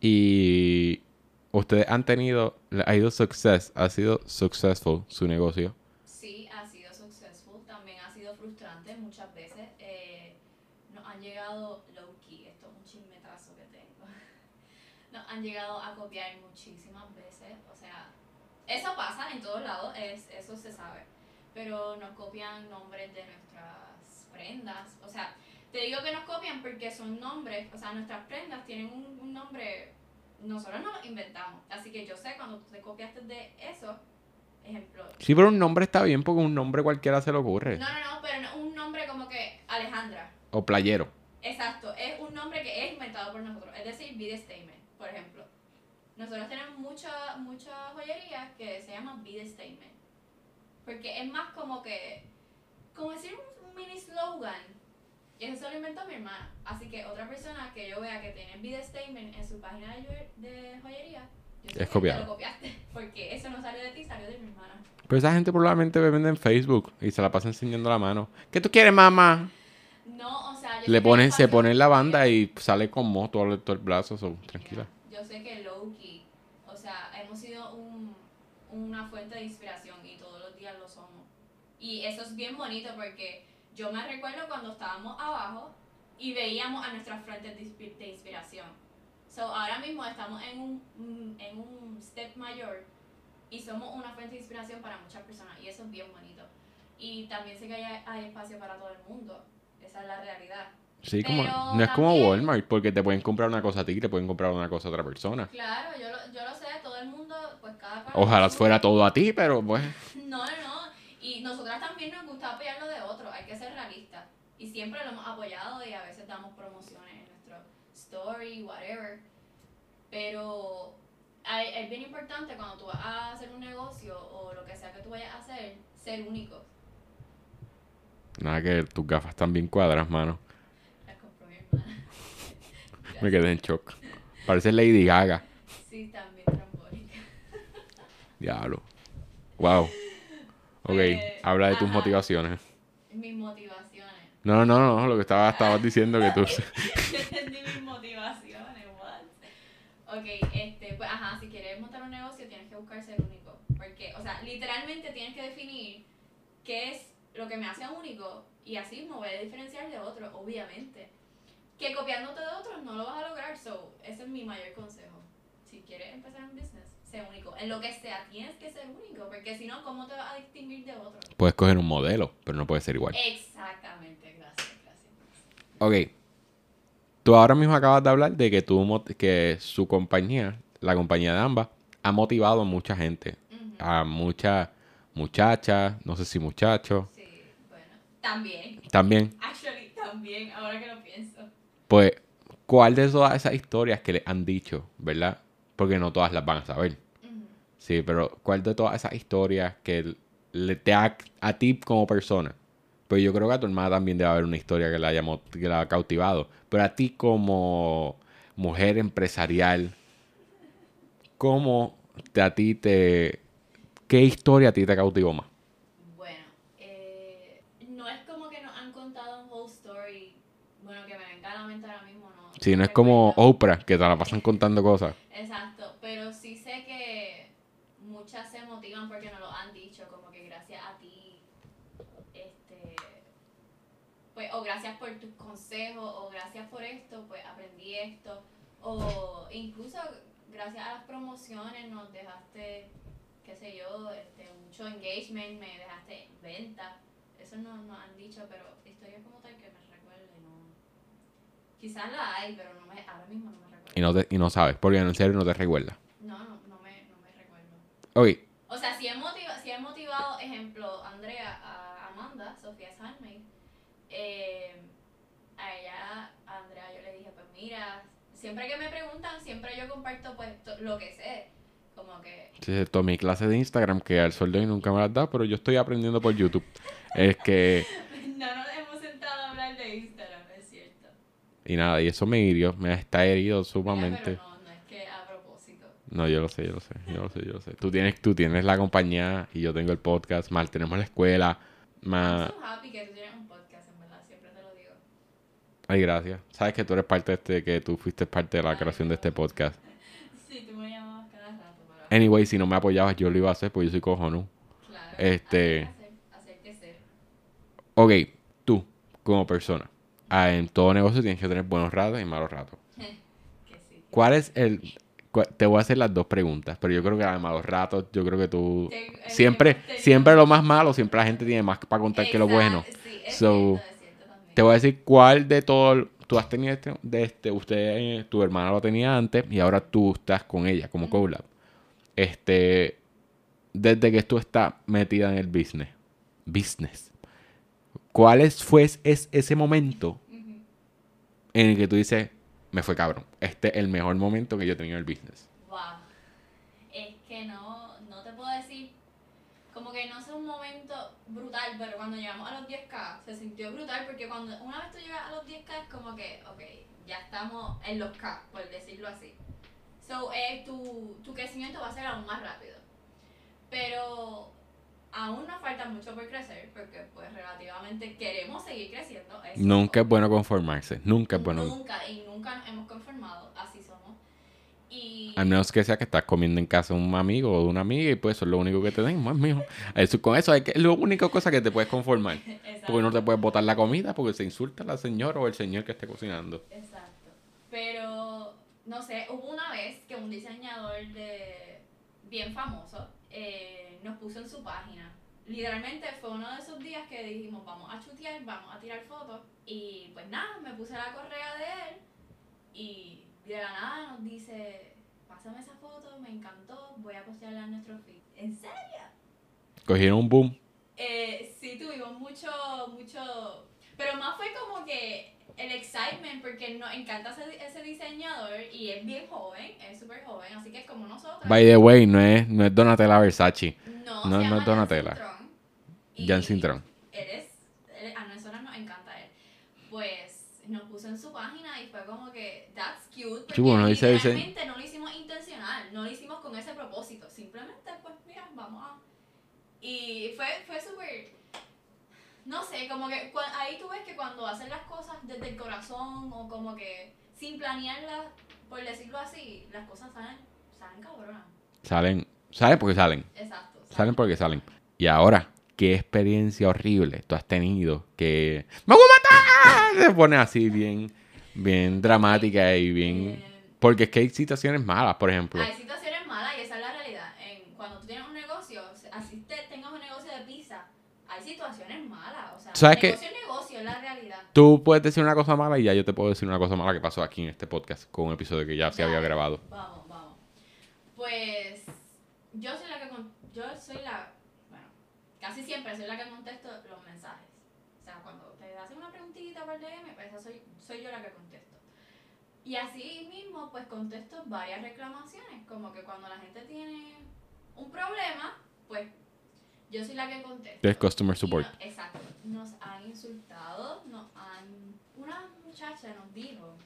Y ustedes han tenido, ha ido success, ha sido successful su negocio. Sí, ha sido successful, también ha sido frustrante muchas veces. Eh, nos han llegado low key, esto es un chismetazo que tengo. *laughs* Nos han llegado a copiar muchísimas veces, o sea, eso pasa en todos lados, es, eso se sabe. Pero nos copian nombres de nuestras prendas, o sea, te digo que nos copian porque son nombres, o sea, nuestras prendas tienen un, un nombre, nosotros no inventamos. Así que yo sé cuando tú te copiaste de eso, ejemplo, Sí, pero un nombre está bien porque un nombre cualquiera se le ocurre. no, no, no, pero no, un nombre como que Alejandra. O playero. Exacto, es un nombre que es inventado por nosotros. Es decir, Be Statement, por ejemplo. Nosotros tenemos mucha, mucha joyería que se llama Be the Statement. Porque es más como que, como decir un mini slogan. Y eso se lo inventó mi hermana. Así que otra persona que yo vea que tiene the Statement en su página de, joye- de joyería, yo Es copiado. lo copiaste. *laughs* Porque eso no salió de ti, salió de mi hermana. Pero esa gente probablemente me vende en Facebook y se la pasa enseñando la mano. ¿Qué tú quieres, mamá? No, o sea, yo Le ponen, se pone en la banda y sale con mo todo el, todo el brazo. so, tranquila. Yo sé que Loki, o sea, hemos sido un, una fuente de inspiración y todos los días lo somos. Y eso es bien bonito porque yo me recuerdo cuando estábamos abajo y veíamos a nuestras fuentes de, inspi- de inspiración. So, ahora mismo estamos en un, mm, en un step mayor y somos una fuente de inspiración para muchas personas y eso es bien bonito. Y también sé que hay, hay espacio para todo el mundo. Esa es la realidad. Sí, como, Pero no es como Walmart porque te pueden comprar una cosa a ti y te pueden comprar una cosa a otra persona. Claro, yo lo, yo lo sé, todo el mundo, pues cada. Ojalá fuera todo a ti, pero pues... *laughs* No, no, no. Y nosotras también nos gusta apoyar lo de otros, hay que ser realistas. Y siempre lo hemos apoyado y a veces damos promociones en nuestro story, whatever. Pero es bien importante cuando tú vas a hacer un negocio o lo que sea que tú vayas a hacer, ser único. Nada que tus gafas están bien cuadras, mano. Las compró mi hermana. *laughs* Me quedé en shock. Parece Lady Gaga. Sí, también trombónica. *laughs* Diablo. Wow. Ok, habla de tus ajá. motivaciones. Mis motivaciones. No, no, no, lo que estaba, estabas diciendo que tú... *laughs* *laughs* Yo entendí mis motivaciones, what? Ok, este, pues ajá, si quieres montar un negocio tienes que buscar ser único. Porque, o sea, literalmente tienes que definir qué es lo que me hace único y así me voy a diferenciar de otros, obviamente. Que copiándote de otros no lo vas a lograr, so, ese es mi mayor consejo. Si quieres empezar un business, sé único. En lo que sea, tienes que ser único, porque si no, ¿cómo te vas a distinguir de otros? Puedes coger un modelo, pero no puede ser igual. Exactamente. Ok. Tú ahora mismo acabas de hablar de que, tú, que su compañía, la compañía de ambas, ha motivado a mucha gente. A muchas muchachas, no sé si muchachos. Sí, bueno, también. También, Actually, también, ahora que lo pienso. pues, ¿cuál de todas esas historias que les han dicho, verdad? Porque no todas las van a saber. Sí, pero ¿cuál de todas esas historias que le te ha a ti como persona? Pues yo creo que a tu hermana también debe haber una historia que la haya, que la cautivado. Pero a ti como mujer empresarial, ¿cómo te, a ti te... ¿Qué historia a ti te cautivó más? Bueno, eh, no es como que nos han contado un whole story. Bueno, que me venga a la mente ahora mismo, no. Sí, no me es como recuerdo. Oprah, que te la pasan contando cosas. Exacto, pero sí sé que muchas se motivan porque nos lo han dicho, como que gracias a ti, este, pues, o gracias por tus consejos, o gracias por esto, pues aprendí esto, o incluso gracias a las promociones nos dejaste, qué sé yo, este, mucho engagement, me dejaste venta, eso no nos han dicho, pero historias como tal que me recuerde, no. Quizás la hay, pero no me, ahora mismo no me recuerdo. Y no, te- y no sabes, porque en serio no te recuerdas. No, no, no me, no me recuerdo. Ok, O sea, si he, motiva- si he motivado, ejemplo, Andrea, a Amanda, Sofía Handmaid, eh, a ella, a Andrea, yo le dije, pues mira, siempre que me preguntan, siempre yo comparto pues lo que sé. Como que, Sí, tomé mi clase de Instagram, que al sol de hoy nunca me las da, pero yo estoy aprendiendo por YouTube. *laughs* Es que, no nos hemos sentado a hablar de Instagram, es cierto. y nada, y eso me hirió, me está herido Mira, sumamente. pero no, no es que a propósito. No, yo lo sé, yo lo sé, yo lo sé, yo lo sé. Tú tienes, tú tienes la compañía y yo tengo el podcast, mal tenemos la escuela, más... I'm so happy que tú tienes un podcast, en verdad, siempre te lo digo. Ay, gracias. Sabes que tú eres parte de este, que tú fuiste parte de la creación de este podcast. Sí, tú me llamabas cada rato, pero... Anyway, si no me apoyabas, yo lo iba a hacer porque yo soy cojonú. Claro, este- Hacer, hacer que ser. Ok, tú, como persona, ah, en todo negocio tienes que tener buenos ratos y malos ratos. *laughs* que sí. ¿Cuál es el...? Te voy a hacer las dos preguntas, pero yo creo que la de malos ratos, yo creo que tú... Eh, Siempre, siempre lo más malo, siempre la gente tiene más para contar que lo bueno. Sí, So, cierto, es cierto también. Te voy a decir cuál de todo tú has tenido este, de este, usted, tu hermana lo tenía antes y ahora tú estás con ella como collab. Este, desde que tú estás metida en el business, business, ¿cuál es, fue es, es ese momento en el que tú dices, me fue cabrón, este es el mejor momento que yo he tenido en el business? Wow. Es que no, no te puedo decir, como que no es un momento brutal, pero cuando llegamos a los 10k se sintió brutal porque cuando una vez tú llegas a los 10k es como que, ok, ya estamos en los K, por decirlo así. So, eh, tu, tu crecimiento va a ser aún más rápido. Pero aún nos falta mucho por crecer porque pues relativamente queremos seguir creciendo. eso Nunca es bueno conformarse, nunca es bueno. Nunca, y nunca nos hemos conformado, así somos. Y Al menos que sea que estás comiendo en casa de un amigo o de una amiga y pues eso es lo único que te den, más mijo. Eso, con eso es, que, es la única cosa que te puedes conformar. Exacto. *laughs* Porque no te puedes botar la comida porque se insulta a la señora o el señor que esté cocinando. Exacto. Pero, no sé, hubo una vez que un diseñador de bien famoso eh, nos puso en su página. Literalmente fue uno de esos días que dijimos, vamos a chutear, vamos a tirar fotos. Y pues nada, me puse la correa de él y de la nada nos dice, pásame esa foto, me encantó, voy a postearla en nuestro feed. ¿En serio? Cogieron un boom. Eh, sí, tuvimos mucho, mucho, pero más fue como que el excitement porque nos encanta ese, ese diseñador y es bien joven, es súper joven, así que es como nosotros. By the way, no es, no es Donatella Versace. no, no- se no llama es Donatella. Jan Cintrón, y Jan Cintrón. Él es, él- a nosotros nos encanta él. Pues nos puso en su página y fue como que, that's cute, porque Sí, bueno, dice- dice- no lo hicimos intencional, no lo hicimos con ese propósito, simplemente pues mira, vamos a... Y fue, fue súper, no sé, como que cua- ahí tú ves que cuando hacen las cosas desde el corazón o como que sin planearlas, por decirlo así, las cosas salen, salen cabronas. Salen, salen porque salen. Exacto. Salen porque salen. Y ahora, ¿qué experiencia horrible tú has tenido que... ¡Me voy a matar! *laughs* Se pone así bien, bien dramática y bien... Eh, Porque es que hay situaciones malas, por ejemplo. Hay situaciones malas y esa es la realidad. En, cuando tú tienes un negocio, así te, tengas un negocio de pizza, hay situaciones malas. O sea, ¿Sabes qué? negocio es negocio, es la realidad. Tú puedes decir una cosa mala y ya yo te puedo decir una cosa mala que pasó aquí en este podcast con un episodio que ya se había grabado. Vamos, vamos. Pues yo soy la que yo soy la, bueno, casi siempre soy la que contesto los mensajes. Sea, cuando te hacen una preguntita por DM, pues esa soy, soy yo la que contesto. Y así mismo, pues contesto varias reclamaciones, como que cuando la gente tiene un problema, pues yo soy la que contesto. Es customer support. no- exacto. Nos han insultado, nos han... Una muchacha nos dijo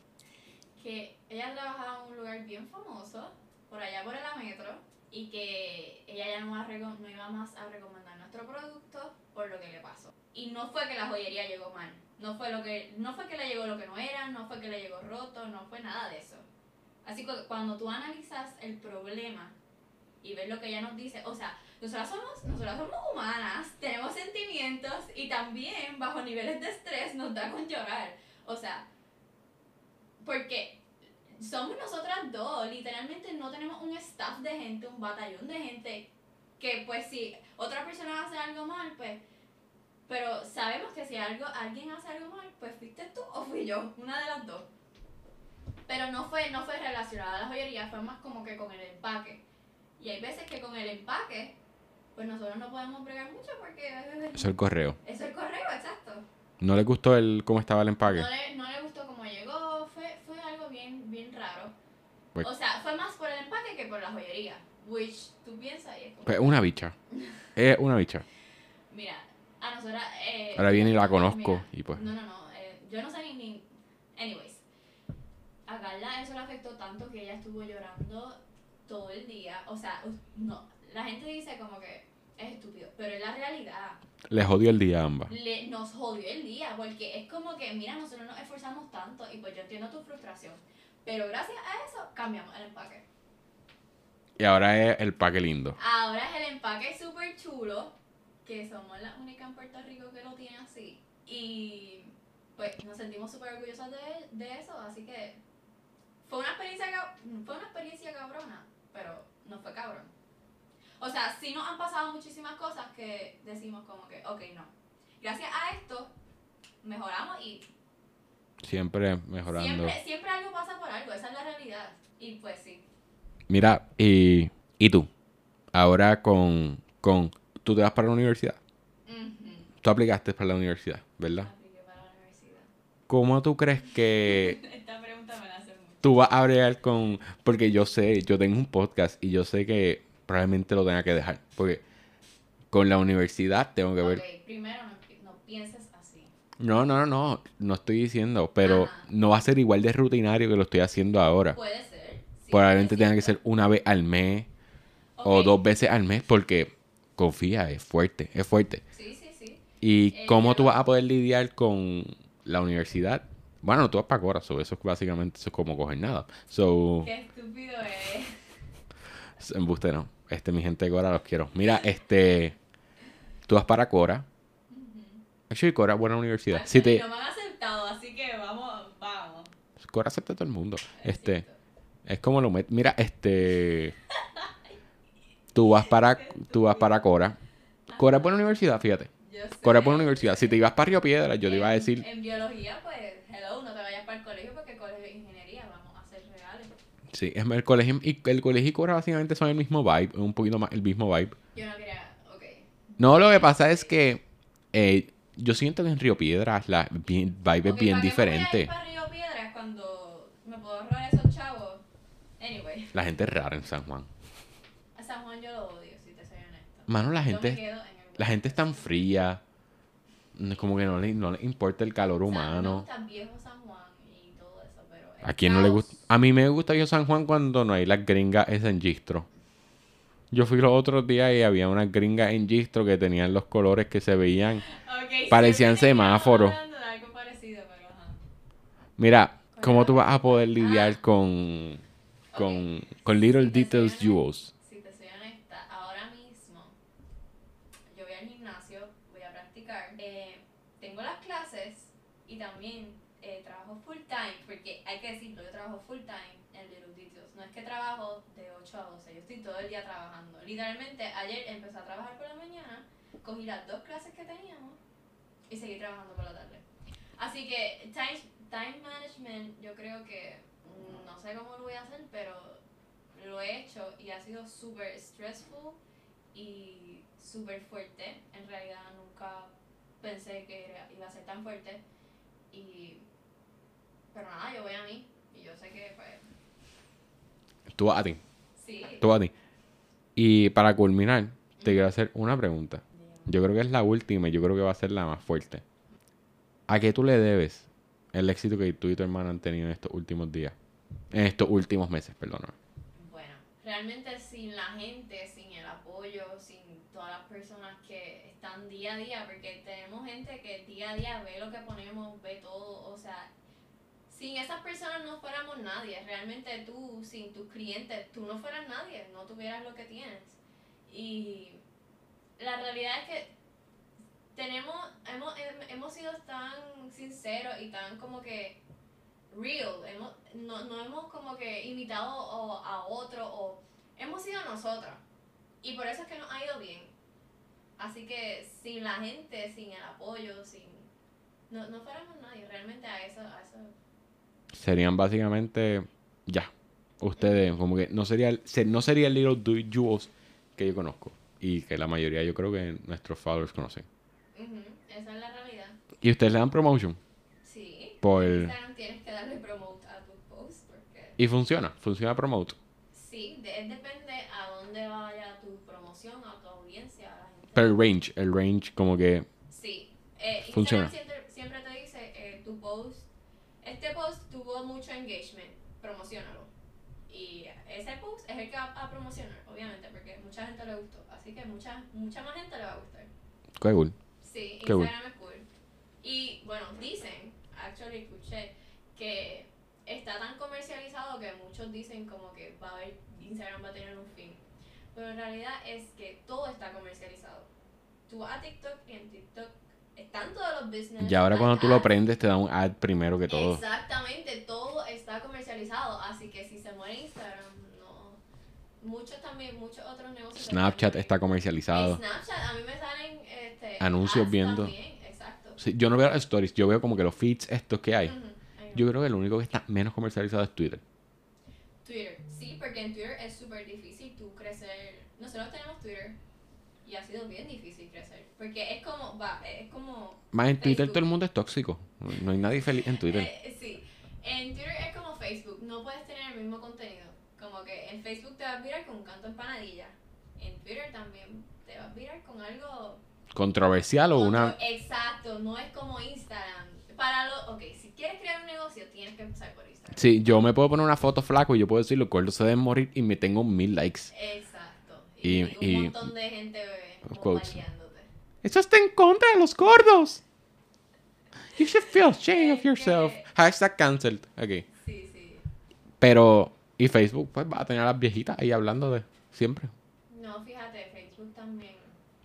que ella trabajaba en un lugar bien famoso, por allá por el metro, y que ella ya no, va a no iba más a recomendar nuestro producto por lo que le pasó. y no fue que la joyería llegó mal. No fue, lo que, no fue que le llegó lo que no era, no fue que le llegó roto, no fue nada de eso. Así que cuando tú analizas el problema y ves lo que ella nos dice, o sea, nosotras somos, nosotras somos humanas, tenemos sentimientos y también bajo niveles de estrés nos da con llorar. O sea, porque somos nosotras dos, literalmente no tenemos un staff de gente, un batallón de gente que pues si otra persona hace algo mal, pues pero sabemos que si algo alguien hace algo mal, pues fuiste tú o fui yo, una de las dos. Pero no fue no fue relacionada a la joyería, fue más como que con el empaque. Y hay veces que con el empaque pues nosotros no podemos bregar mucho porque eso es el correo. Eso es el correo, exacto. ¿No le gustó el cómo estaba el empaque? No le, no le gustó cómo llegó, fue, fue algo bien, bien raro. Pues o sea, fue más por el empaque que por la joyería. Which tú piensas y es como... Pues una bicha. *laughs* es una bicha. Mira, a nosotros... Eh, Ahora viene y la conozco y pues... No, no, no. Eh, yo no sé ni, ni... Anyways. A Carla eso le afectó tanto que ella estuvo llorando todo el día. O sea, no. La gente dice como que es estúpido, pero es la realidad. Le jodió el día a ambas. Le, nos jodió el día, porque es como que, mira, nosotros nos esforzamos tanto y pues yo entiendo tu frustración. Pero gracias a eso cambiamos el empaque. Y ahora es el empaque lindo. Ahora es el empaque súper chulo, que somos las únicas en Puerto Rico que lo tiene así. Y pues nos sentimos súper orgullosos de, de eso, así que fue una experiencia, fue una experiencia cabrona, pero no fue cabrón. O sea, sí nos han pasado muchísimas cosas que decimos como que, ok, no. Gracias a esto, mejoramos y... Siempre mejorando. Siempre, siempre algo pasa por algo, esa es la realidad. Y pues sí. Mira, y, y tú, ahora con, con... ¿Tú te vas para la universidad? Tú aplicaste para la universidad, ¿verdad? Apliqué para la universidad. ¿Cómo tú crees que... *laughs* Esta pregunta me la hace mucho. Tú vas a bregar con... Porque yo sé, yo tengo un podcast y yo sé que probablemente lo tenga que dejar. Porque con la universidad tengo que ver. primero no, pienses así. No, no, no, no estoy diciendo, pero no va a ser igual de rutinario que lo estoy haciendo ahora. Puede ser. Probablemente tenga que ser una vez al mes o dos veces al mes porque confía, es fuerte, es fuerte. Sí, sí, sí. ¿Y eh, cómo tú vas a poder lidiar con la universidad? Bueno, tú vas para Cora, eso es básicamente eso es como coger nada. So, Qué estúpido es. *laughs* Embuste no. Este, mi gente de Cora, los quiero. Mira, este. Tú vas para Cora. Actually, Cora, buena universidad. Si te... No me han aceptado, así que vamos, vamos. Cora acepta a todo el mundo. este. Es como lo Mira, este. Tú vas para, tú vas para Cora. Cora es buena universidad, fíjate. Cora es buena universidad. Si te ibas para Río Piedra, yo te iba a decir. En biología, pues, hello, no te vayas para el colegio porque el colegio de ingeniería, vamos a ser reales. Sí, es el colegio y el colegio y Cora básicamente son el mismo vibe, un poquito más el mismo vibe. Yo no quería, ok. No, lo que pasa es que eh, yo siento que en Río Piedras la vibe es bien diferente. para Río Piedras cuando me puedo chavos? Anyway. La gente es rara en San Juan. A San Juan yo lo odio, si te soy honesta. Mano, la gente, la gente es tan fría. Como que no le, no le importa el calor humano. San viejo San Juan y todo eso, pero... ¿A quién no le gusta? A mí me gusta yo San Juan cuando no hay las gringas en gistro. Yo fui los otros días y había unas gringas en gistro que tenían los colores que se veían. *laughs* parecían semáforos. Mira, ¿cómo tú vas a poder lidiar ah. con, con, con Little Details Jewels? Si te soy honesta, ahora mismo yo voy al gimnasio, voy a practicar. Eh, tengo las clases y también eh, trabajo full time, porque hay que decirlo, yo trabajo full time en Little Details. No es que trabajo de 8 a 12, yo estoy todo el día trabajando. Literalmente, ayer empecé a trabajar por la mañana, cogí las dos clases que teníamos y seguí trabajando por la tarde. Así que time, time management, yo creo que no sé cómo lo voy a hacer, pero lo he hecho y ha sido súper stressful y súper fuerte. En realidad nunca pensé que iba a ser tan fuerte. Y, pero nada, yo voy a mí y yo sé que pues Tú vas a ti. Sí. Tú vas a ti. Y para culminar, te quiero hacer una pregunta. Yo creo que es la última y yo creo que va a ser la más fuerte. ¿A qué tú le debes el éxito que tú y tu hermana han tenido en estos últimos días? En estos últimos meses, perdón. Bueno, realmente sin la gente, sin el apoyo, sin todas las personas que están día a día, porque tenemos gente que día a día ve lo que ponemos, ve todo, o sea, sin esas personas no fuéramos nadie, realmente tú, sin tus clientes, tú no fueras nadie, no tuvieras lo que tienes. Y la realidad es que tenemos, hemos, hemos sido tan sinceros y tan como que real, hemos, no, no hemos como que imitado a otro o hemos sido nosotros. Y por eso es que nos ha ido bien. Así que sin la gente, sin el apoyo, sin... No, no fuéramos nadie, realmente a eso, a eso... Serían básicamente... Ya. Ustedes, como que no sería, no sería el Little Jewels que yo conozco. Y que la mayoría yo creo que nuestros followers conocen. Esa es la realidad. ¿Y ustedes le dan promotion? Sí. Por... Instagram tienes que darle promote a tus posts porque... ¿Y funciona? ¿Funciona promote? Sí, depende a dónde vaya tu promoción, a tu audiencia, a la gente. Pero el range, el range como que... Sí. Eh, funciona. Siempre, siempre te dice, eh, tu post, este post tuvo mucho engagement, promocionalo. Y ese post es el que va a promocionar, obviamente, porque mucha gente le gustó. Así que mucha, mucha más gente le va a gustar. Qué cool. Sí, Instagram es cool. Y bueno, dicen, actually escuché, que está tan comercializado que muchos dicen como que va a haber, Instagram va a tener un fin. Pero en realidad es que todo está comercializado. Tú vas a TikTok y en TikTok están todos los business. Y ahora cuando tú lo prendes te da un ad primero que todo. Exactamente, todo está comercializado. Así que si se muere Instagram, no. Muchos también, muchos otros negocios. Snapchat está comercializado. Snapchat, a mí me salen este, anuncios viendo. También, exacto. Sí, yo no veo stories, yo veo como que los feeds estos que hay. Yo creo que el único que está menos comercializado es Twitter. Twitter, sí, porque en Twitter es súper difícil tú crecer. Nosotros tenemos Twitter y ha sido bien difícil crecer. Porque es como, va, es como... Más en Twitter todo el mundo es tóxico. No hay nadie feliz en Twitter. Eh, sí, en Twitter es como Facebook, no puedes tener el mismo contenido. Como que en Facebook te vas a virar con un canto empanadilla. En Twitter también te vas a virar con algo... Controversial o una... Exacto, no es como Instagram. Para lo, ok, si quieres crear un negocio, tienes que empezar por Instagram. Sí, yo me puedo poner una foto flaco y yo puedo decir, los gordos se deben morir y me tengo mil likes. Exacto. Y, un montón de gente bombardeándote. Eso está en contra de los gordos. You should feel ashamed of yourself. Hashtag cancelled. Ok. Sí, sí. Pero, y Facebook, pues va a tener a las viejitas ahí hablando de siempre. No, fíjate, Facebook también.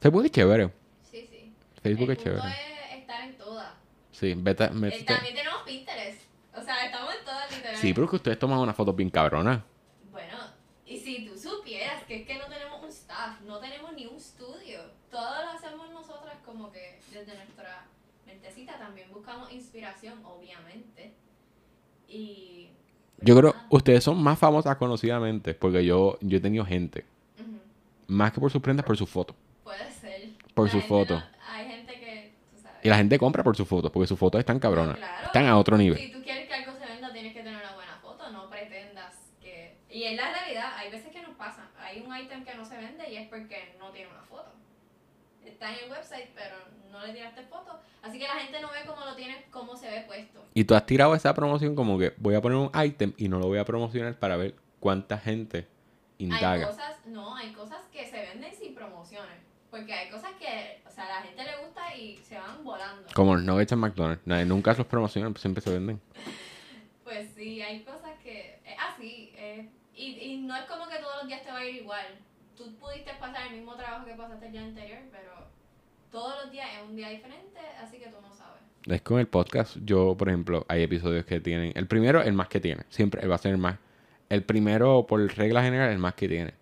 Facebook es chévere. Sí, sí. Facebook El es chévere. es Sí, vete, Eh, métete. También tenemos Pinterest. O sea, estamos en todas literalmente. Sí, pero es que ustedes toman una foto bien cabrona. Bueno, y si tú supieras que es que no tenemos un staff, no tenemos ni un estudio. Todo lo hacemos nosotras como que desde nuestra mentecita también buscamos inspiración, obviamente. Y... Yo creo, nada. ustedes son más famosas conocidamente, porque yo, yo he tenido gente, más que por sus prendas, por sus fotos. Puede ser. Por La su gente foto. no- hay gente que, tú sabes. Y la gente compra por sus fotos, porque sus fotos están cabronas. Claro. Están a otro nivel. Si tú quieres que algo se venda, tienes que tener una buena foto, no pretendas que... Y en la realidad, hay veces que nos pasa. Hay un ítem que no se vende y es porque no tiene una foto. Está en el website, pero no le tiraste foto. Así que la gente no ve cómo lo tiene, cómo se ve puesto. Y tú has tirado esa promoción como que voy a poner un item y no lo voy a promocionar para ver cuánta gente Hay indaga. cosas, no, hay cosas que se venden sin promociones. Porque hay cosas que, o sea, a la gente le gusta y se van volando. Como los nuggets en McDonald's. Nadie, nunca los promocionan, pues siempre se venden. *laughs* Pues sí, hay cosas que es así. eh, y, y no es como que todos los días te va a ir igual. Tú pudiste pasar el mismo trabajo que pasaste el día anterior, pero todos los días es un día diferente, así que tú no sabes. Es con el podcast. Yo, por ejemplo, hay episodios que tienen. El primero, el más que tiene. Siempre va a ser el más. El primero, por regla general, el más que tiene.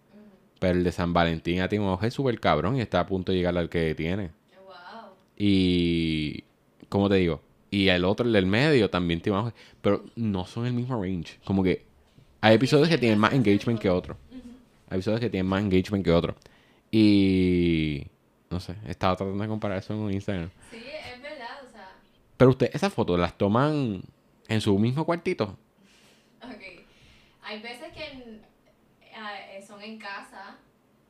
Pero el de San Valentín a Timo es súper cabrón y está a punto de llegar al que tiene. Wow. Y. ¿Cómo te digo? Y el otro, el del medio, también tiene más. Pero no son el mismo range. Como que. Hay episodios que tienen más engagement que otros. Hay episodios que tienen más engagement que otros. Y. No sé, estaba tratando de comparar eso en Instagram. Sí, es verdad, o sea, Pero ustedes esas fotos las toman en su mismo cuartito. ok. Hay veces que eh, son en casa,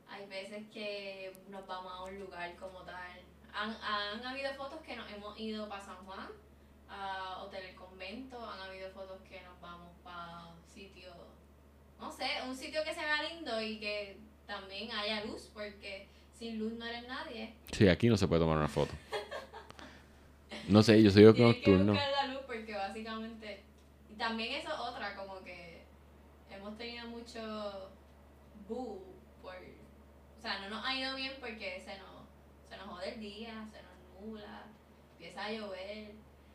hay veces que nos vamos a un lugar como tal. Han, han habido fotos que nos hemos ido para San Juan, a Hotel El Convento, han habido fotos que nos vamos para sitio, no sé, un sitio que se vea lindo y que también haya luz, porque sin luz no eres nadie. Sí, aquí no se puede tomar una foto. No sé, yo soy *laughs* Tienes que nocturno. buscar la luz porque básicamente... Y también eso es otra, como que hemos tenido mucho boo por... O sea, no nos ha ido bien porque se nos, se nos jode el día, se nos nubla, empieza a llover.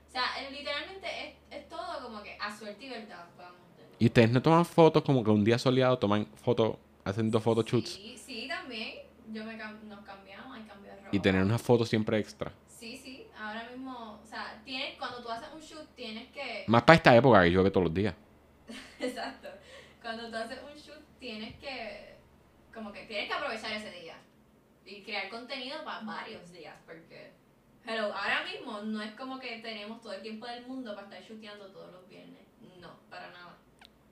O sea, eh, literalmente es, es todo como que a suerte y verdad, vamos. ¿Y ustedes no toman fotos como que un día soleado toman fotos, hacen dos photoshoots? Sí, sí, también. Yo me cam- nos cambiamos, hay cambio de ropa. Y tener unas fotos siempre extra. Sí, sí, ahora mismo, o sea, tienes, cuando tú haces un shoot tienes que... Más para esta época que llueve todos los días. *laughs* Exacto. Cuando tú haces un shoot tienes que, como que tienes que aprovechar ese día y crear contenido para varios días, porque, hello, ahora mismo no es como que tenemos todo el tiempo del mundo para estar shooteando todos los viernes. No, para nada.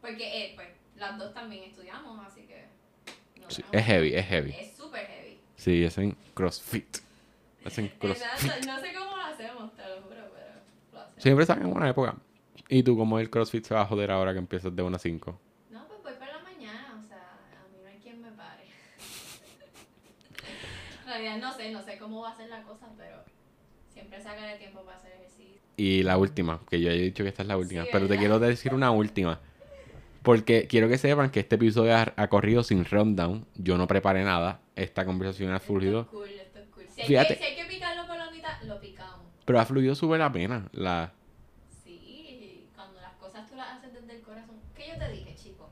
Porque, eh, pues, las dos también estudiamos, así que... no Sí, es heavy, es heavy. Es súper heavy. Sí, hacen crossfit. Hacen *laughs* crossfit. Exacto, no sé cómo lo hacemos, te lo juro, pero lo hacemos. Siempre están en buena época. ¿Y tú cómo el crossfit se va a joder ahora que empiezas de 1 a 5? No, pues voy para la mañana, o sea, a mí no hay quien me pare. en realidad no sé, no sé cómo va a ser la cosa, pero siempre sacaré tiempo para hacer ejercicio. Y la última, que yo he dicho que esta es la última, Sí, pero te ¿verdad? quiero decir una última. Porque quiero que sepan que este episodio ha, ha corrido sin rundown. Yo no preparé nada. Esta conversación ha Esto fluido. es cool, esto es cool. Si hay, Fíjate. que, si hay que picarlo por la mitad, lo picamos. Pero ha fluido súper la pena. La... Sí, cuando las cosas tú las haces desde el corazón. ¿Qué yo te dije, chico?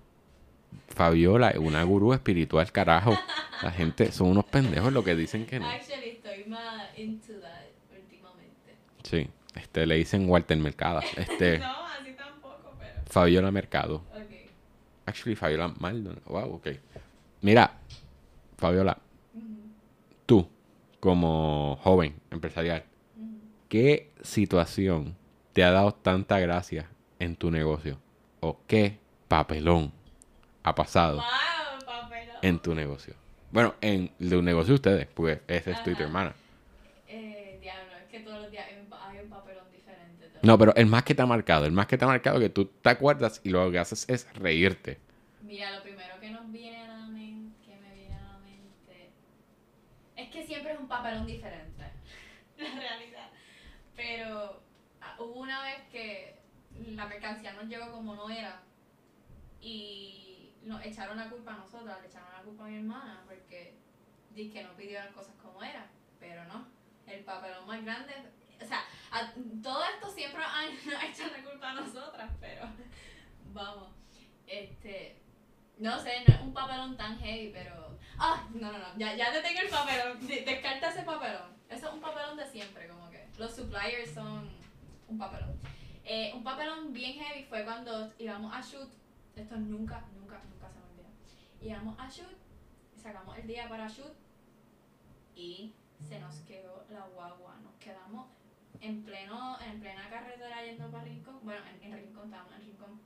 Fabiola es una gurú espiritual, carajo. La gente son unos pendejos lo que dicen que no. Actually, estoy más into that últimamente. Sí. Este, le dicen Walter Mercado. *laughs* Este, No, así tampoco, pero... Fabiola Mercado. Actually, Fabiola Maldonado. Wow, ok. Mira, Fabiola, tú, como joven empresarial. ¿qué situación te ha dado tanta gracia en tu negocio? ¿O qué papelón ha pasado Wow, en tu negocio? Bueno, en un negocio de ustedes, porque ese es tu y tu hermana. Eh, diablo, es que todos los días hay un, pa- hay un papelón diferente. todo. No, pero el más que te ha marcado, el más que te ha marcado que tú te acuerdas y lo que haces es reírte. Mira, lo primero que nos viene a la mente, que me viene a la mente, es que siempre es un papelón diferente, *laughs* la realidad. Pero ah, hubo una vez que la mercancía nos llegó como no era y nos echaron la culpa a nosotras, le echaron la culpa a mi hermana porque di que no pidió las cosas como era, pero no. El papelón más grande, o sea, todo esto siempre *laughs* han- nos echan la culpa a nosotras, pero *laughs* vamos, este, no sé, no es un papelón tan heavy, pero, ah, no, no, no, ya, ya te tengo el papelón, *laughs* de- descarta ese papelón, eso es un papelón de siempre, como que los suppliers son un papelón. Eh, un papelón bien heavy fue cuando íbamos a shoot, esto nunca, nunca, nunca íbamos a shoot, sacamos el día para shoot y se nos quedó la guagua, nos quedamos en pleno, en plena carretera yendo para Rincón, bueno, en, en Rincón, estábamos en Rincón,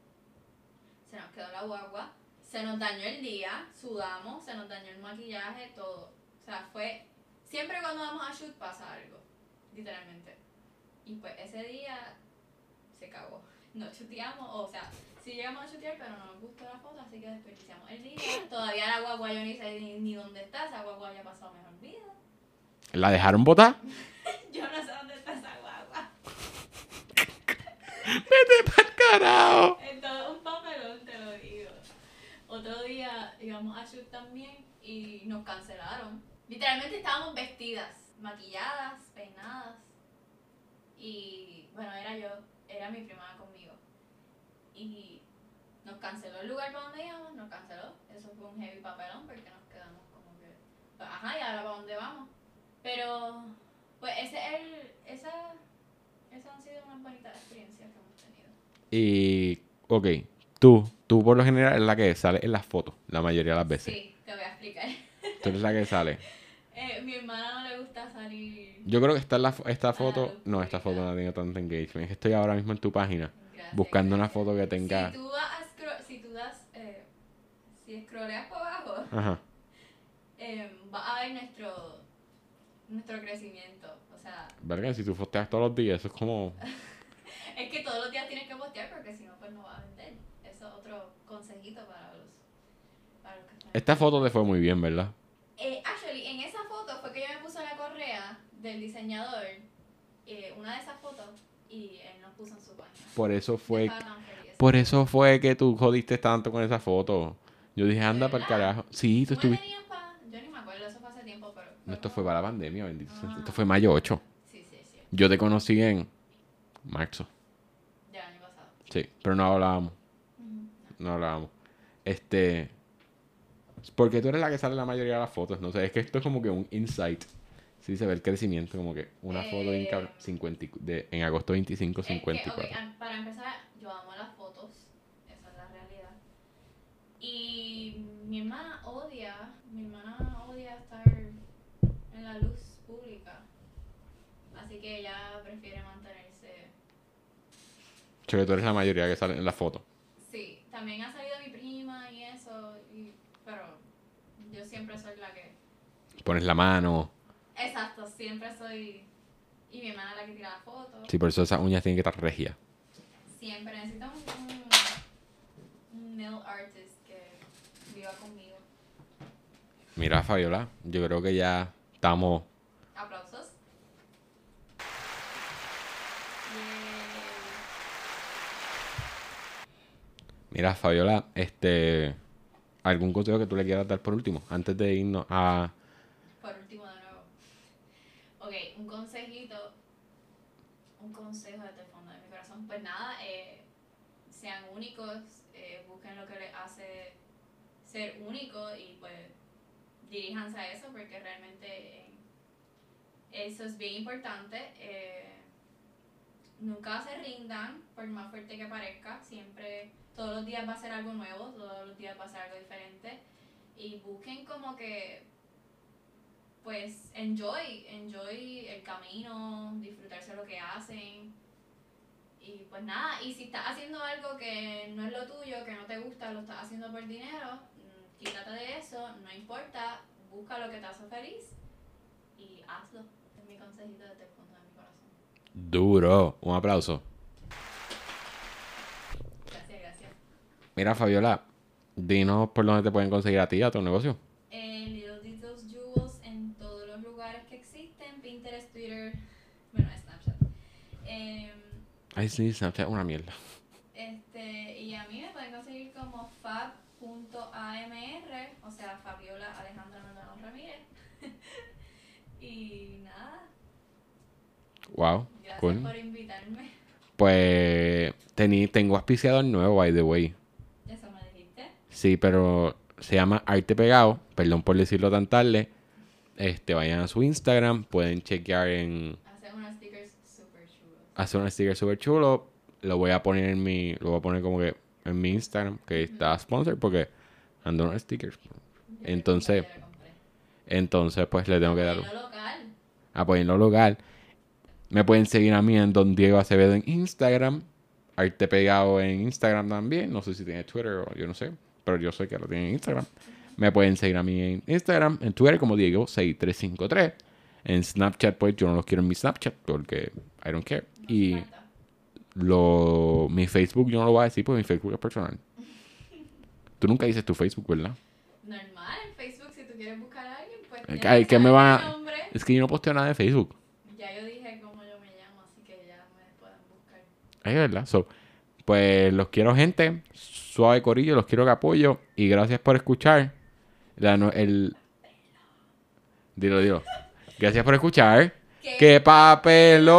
se nos quedó la guagua, se nos dañó el día, sudamos, se nos dañó el maquillaje, todo, o sea, fue, siempre cuando vamos a shoot pasa algo, literalmente, y pues ese día se cagó, no chuteamos, o sea, sí llegamos a chutear, pero no nos gustó la foto, así que desperdiciamos el día, todavía la guagua yo ni sé ni, ni dónde está, esa guagua ya pasó mejor vida. ¿La dejaron botar? *laughs* Yo no sé dónde está esa guagua. *laughs* ¡Vete pa'l carajo! Es todo un papelón, te lo digo. Otro día íbamos a shoot también y nos cancelaron. Literalmente estábamos vestidas, maquilladas, peinadas. Y bueno, era yo, era mi prima conmigo. Y nos canceló el lugar para donde íbamos, nos canceló. Eso fue un heavy papelón porque nos quedamos como que. pues, Ajá, y ahora para dónde vamos. Pero, pues ese es el. Esa, esas han sido unas bonitas experiencias que hemos tenido. Y, ok, tú, tú por lo general es la que sale en las fotos, la mayoría de las veces. Sí, te voy a explicar. Tú eres la que sale. *laughs* Eh, mi hermana no le gusta salir. Yo creo que esta, es la, esta foto, no, esta foto no tiene tanto engagement. Estoy ahora mismo en tu página buscando una foto que tenga... Si tú vas si tú das, eh, si scrolleas por abajo, Ajá. eh, vas a ver nuestro, nuestro crecimiento. O sea, Verga, si tú posteas todos los días, eso es como... *laughs* es que todos los días tienes que postear porque si no, pues no vas a vender. Eso es otro consejito para los, para los que están. Esta foto te fue muy bien, ¿verdad? Eh, actually, en esa foto del diseñador eh, una de esas fotos y él nos puso en su. Por eso fue, por eso fue que tú jodiste tanto con esa foto. Yo dije, anda para el carajo. Sí, tú ¿Tú me estuviste. Yo ni me acuerdo, eso fue hace tiempo, pero... No, esto fue para la pandemia, bendito. Ah. Esto fue mayo 8. Sí, sí, sí. Yo te conocí en marzo. Ya, año pasado. Sí, pero no hablábamos. No hablábamos. Este. Porque tú eres la que sale la mayoría de las fotos. No sé, es que esto es como que un insight. Sí, se ve el crecimiento. Como que una foto en, Eh. 50, y- de, en agosto 25, Es que, 54. ok, am- para empezar, yo amo las fotos, esa es la realidad. Y mi hermana odia, mi hermana odia estar en la luz pública. Así que ella prefiere mantenerse. Che, que tú eres la mayoría que sale en la foto. Sí, también ha salido mi prima y eso, y- pero yo siempre soy la que. Pones la mano. Exacto, siempre soy. Y mi hermana es la que tira la foto. Sí, por eso esas uñas tienen que estar regias. Siempre necesito un, un, nail artist que viva conmigo. Mira, Fabiola, yo creo que ya estamos. Aplausos. Mira, Fabiola, este. ¿Algún consejo que tú le quieras dar por último? Antes de irnos a. Por último. Ok, un consejito. Un consejo desde el fondo de mi corazón. Pues nada, eh, sean únicos, eh, busquen lo que les hace ser único y pues diríjanse a eso porque realmente eh, eso es bien importante. nunca se rindan, por más fuerte que parezca. Siempre, todos los días va a ser algo nuevo, todos los días va a ser algo diferente. Y busquen como que pues enjoy, enjoy el camino, disfrutarse lo que hacen. Y pues nada, y si estás haciendo algo que no es lo tuyo, que no te gusta, lo estás haciendo por dinero, mm, quítate de eso, no importa, busca lo que te hace feliz y hazlo. Es mi consejito desde el fondo de mi corazón. Duro. Un aplauso. Gracias, gracias. Mira, Fabiola, dinos por dónde te pueden conseguir a ti, a tu negocio. Ay, sí, Snapchat es una mierda. Este, y a mí me pueden conseguir como fab.amr, o sea, Fabiola Alejandra Maldonado Ramírez. *laughs* y nada, Wow, gracias cool. por invitarme. Pues tení, tengo auspiciador nuevo, by the way. Eso me dijiste. Sí, pero se llama Arte Pegado. Perdón por decirlo tan tarde. Este, vayan a su Instagram, pueden chequear en Hacer unos stickers super chulos. Hacer un sticker súper chulo. Lo voy a poner en mi, lo voy a poner como que en mi Instagram, que está sponsor, porque ando unos stickers. Entonces. Entonces, pues le tengo que dar Apoyen lo apoyen lo local. Me pueden seguir a mí en Don Diego Acevedo en Instagram. Arte Pegado en Instagram también. No sé si tiene Twitter o yo no sé. Pero yo sé que lo tiene en Instagram. Me pueden seguir a mí en Instagram, en Twitter como Diego6353. En Snapchat, pues yo no los quiero en mi Snapchat porque I don't care. No Y lo, mi Facebook yo no lo voy a decir porque mi Facebook es personal. Tú nunca dices tu Facebook, ¿verdad? Normal, en Facebook, si tú quieres buscar a alguien, pues. Ay, ¿qué me a-. Es que yo no posteo nada de Facebook. Ya yo dije cómo yo me llamo, así que ya me pueden buscar. Es verdad. So, pues los quiero, gente. Suave corillo, los quiero que apoyo. Y gracias por escuchar. La el... Dilo, dilo. Gracias por escuchar. ¿Qué? ¡Qué papelón!